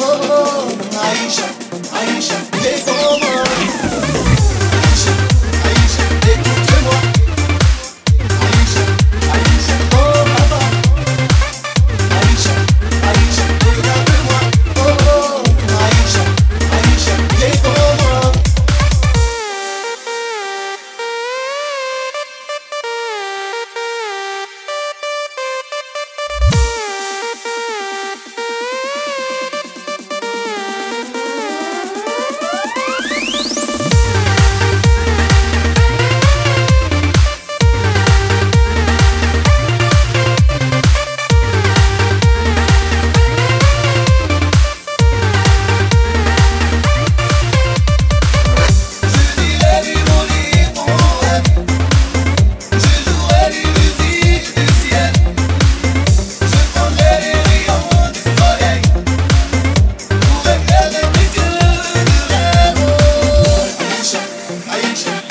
oh, Aisha, Aisha, take over. Aïcha,